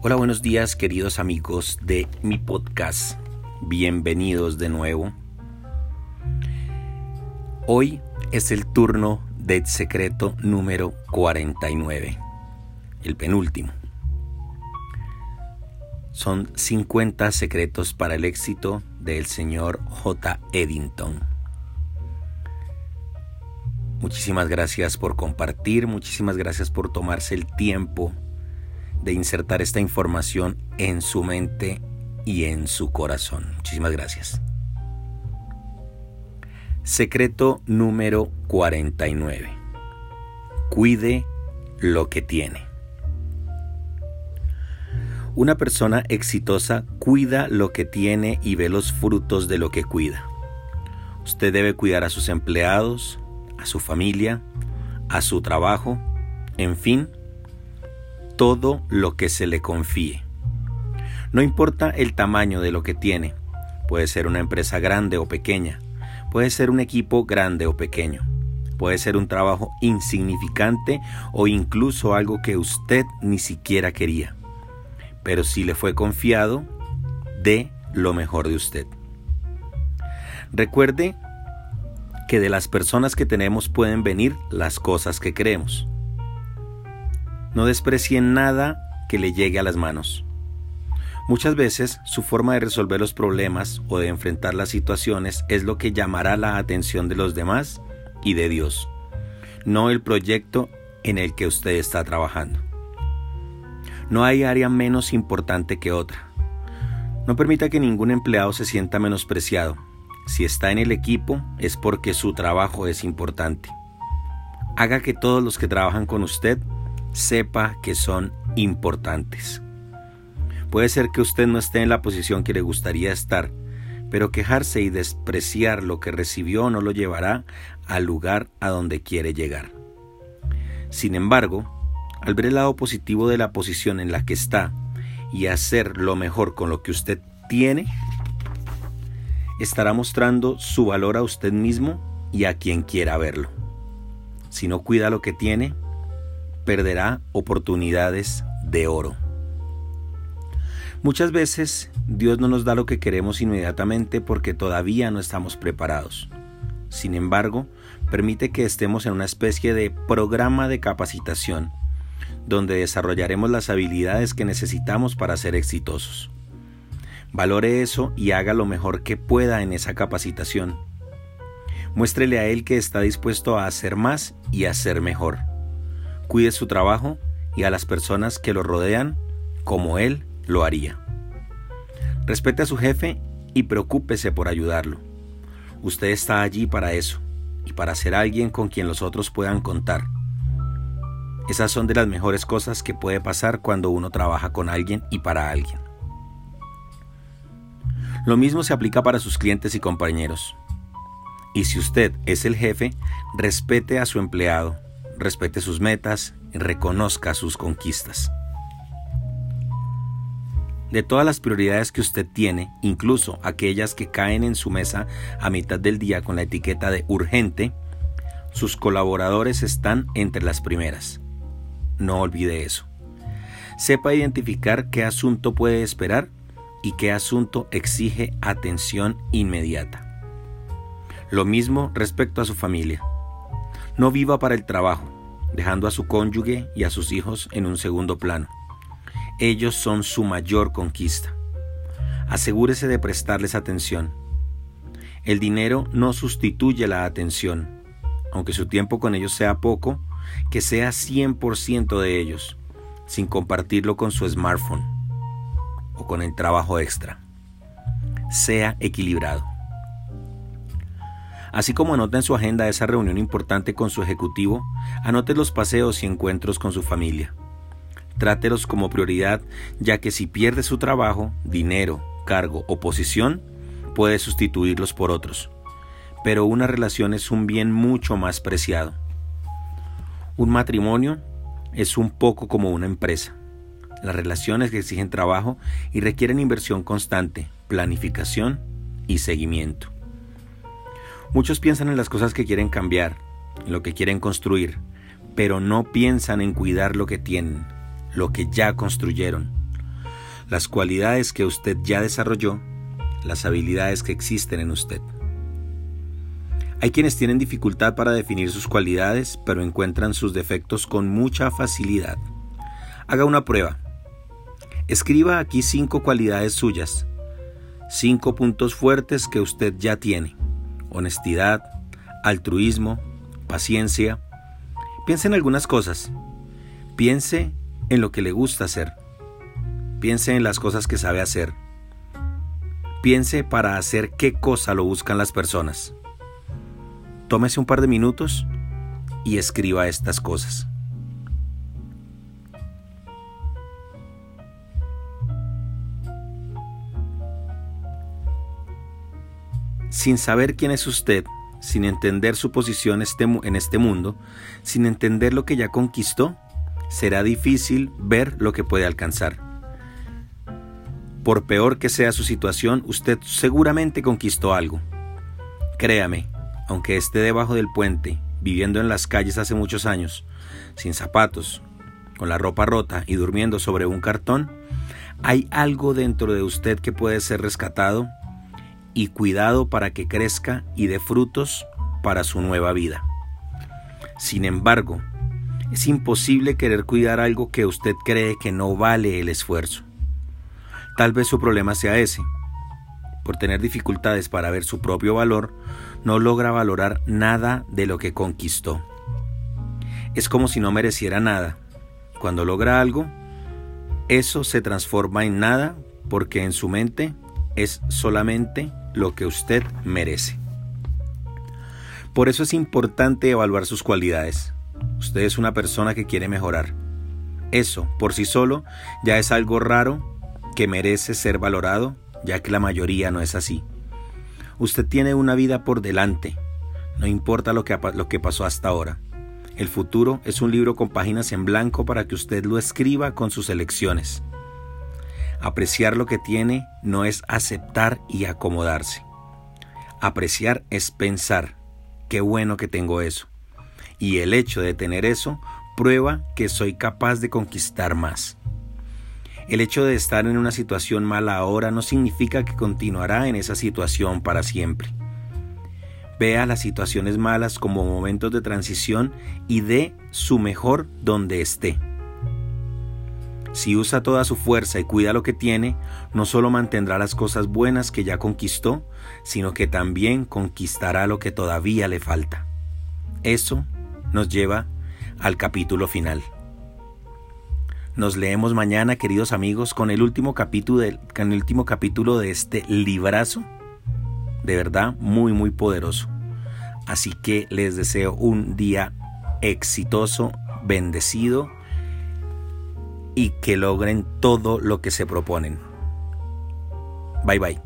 Hola, buenos días queridos amigos de mi podcast. Bienvenidos de nuevo. Hoy es el turno del secreto número 49, el penúltimo. Son 50 secretos para el éxito del señor J. Eddington. Muchísimas gracias por compartir, muchísimas gracias por tomarse el tiempo de insertar esta información en su mente y en su corazón. Muchísimas gracias. Secreto número 49. Cuide lo que tiene. Una persona exitosa cuida lo que tiene y ve los frutos de lo que cuida. Usted debe cuidar a sus empleados, a su familia, a su trabajo, en fin, todo lo que se le confíe. No importa el tamaño de lo que tiene, puede ser una empresa grande o pequeña, puede ser un equipo grande o pequeño, puede ser un trabajo insignificante o incluso algo que usted ni siquiera quería pero si le fue confiado, dé lo mejor de usted. Recuerde que de las personas que tenemos pueden venir las cosas que creemos. No desprecien nada que le llegue a las manos. Muchas veces su forma de resolver los problemas o de enfrentar las situaciones es lo que llamará la atención de los demás y de Dios, no el proyecto en el que usted está trabajando. No hay área menos importante que otra. No permita que ningún empleado se sienta menospreciado. Si está en el equipo es porque su trabajo es importante. Haga que todos los que trabajan con usted sepa que son importantes. Puede ser que usted no esté en la posición que le gustaría estar, pero quejarse y despreciar lo que recibió no lo llevará al lugar a donde quiere llegar. Sin embargo, al ver el lado positivo de la posición en la que está y hacer lo mejor con lo que usted tiene, estará mostrando su valor a usted mismo y a quien quiera verlo. Si no cuida lo que tiene, perderá oportunidades de oro. Muchas veces Dios no nos da lo que queremos inmediatamente porque todavía no estamos preparados. Sin embargo, permite que estemos en una especie de programa de capacitación donde desarrollaremos las habilidades que necesitamos para ser exitosos. Valore eso y haga lo mejor que pueda en esa capacitación. Muéstrele a él que está dispuesto a hacer más y a hacer mejor. Cuide su trabajo y a las personas que lo rodean como él lo haría. Respete a su jefe y preocúpese por ayudarlo. Usted está allí para eso y para ser alguien con quien los otros puedan contar esas son de las mejores cosas que puede pasar cuando uno trabaja con alguien y para alguien. Lo mismo se aplica para sus clientes y compañeros. Y si usted es el jefe, respete a su empleado, respete sus metas y reconozca sus conquistas. De todas las prioridades que usted tiene, incluso aquellas que caen en su mesa a mitad del día con la etiqueta de urgente, sus colaboradores están entre las primeras. No olvide eso. Sepa identificar qué asunto puede esperar y qué asunto exige atención inmediata. Lo mismo respecto a su familia. No viva para el trabajo, dejando a su cónyuge y a sus hijos en un segundo plano. Ellos son su mayor conquista. Asegúrese de prestarles atención. El dinero no sustituye la atención. Aunque su tiempo con ellos sea poco, que sea 100% de ellos, sin compartirlo con su smartphone o con el trabajo extra. Sea equilibrado. Así como anota en su agenda esa reunión importante con su ejecutivo, anote los paseos y encuentros con su familia. Trátelos como prioridad, ya que si pierde su trabajo, dinero, cargo o posición, puede sustituirlos por otros. Pero una relación es un bien mucho más preciado. Un matrimonio es un poco como una empresa. Las relaciones que exigen trabajo y requieren inversión constante, planificación y seguimiento. Muchos piensan en las cosas que quieren cambiar, en lo que quieren construir, pero no piensan en cuidar lo que tienen, lo que ya construyeron. las cualidades que usted ya desarrolló, las habilidades que existen en usted. Hay quienes tienen dificultad para definir sus cualidades, pero encuentran sus defectos con mucha facilidad. Haga una prueba. Escriba aquí cinco cualidades suyas, cinco puntos fuertes que usted ya tiene. Honestidad, altruismo, paciencia. Piense en algunas cosas. Piense en lo que le gusta hacer. Piense en las cosas que sabe hacer. Piense para hacer qué cosa lo buscan las personas. Tómese un par de minutos y escriba estas cosas. Sin saber quién es usted, sin entender su posición este en este mundo, sin entender lo que ya conquistó, será difícil ver lo que puede alcanzar. Por peor que sea su situación, usted seguramente conquistó algo. Créame, aunque esté debajo del puente, viviendo en las calles hace muchos años, sin zapatos, con la ropa rota y durmiendo sobre un cartón, hay algo dentro de usted que puede ser rescatado y cuidado para que crezca y dé frutos para su nueva vida. Sin embargo, es imposible querer cuidar algo que usted cree que no vale el esfuerzo. Tal vez su problema sea ese, por tener dificultades para ver su propio valor, no logra valorar nada de lo que conquistó. Es como si no mereciera nada. Cuando logra algo, eso se transforma en nada porque en su mente es solamente lo que usted merece. Por eso es importante evaluar sus cualidades. Usted es una persona que quiere mejorar. Eso, por sí solo, ya es algo raro que merece ser valorado ya que la mayoría no es así. Usted tiene una vida por delante, no importa lo que, lo que pasó hasta ahora. El futuro es un libro con páginas en blanco para que usted lo escriba con sus elecciones. Apreciar lo que tiene no es aceptar y acomodarse. Apreciar es pensar, qué bueno que tengo eso. Y el hecho de tener eso prueba que soy capaz de conquistar más. El hecho de estar en una situación mala ahora no significa que continuará en esa situación para siempre. Vea las situaciones malas como momentos de transición y dé su mejor donde esté. Si usa toda su fuerza y cuida lo que tiene, no solo mantendrá las cosas buenas que ya conquistó, sino que también conquistará lo que todavía le falta. Eso nos lleva al capítulo final. Nos leemos mañana, queridos amigos, con el último capítulo, el último capítulo de este librazo. De verdad, muy, muy poderoso. Así que les deseo un día exitoso, bendecido y que logren todo lo que se proponen. Bye bye.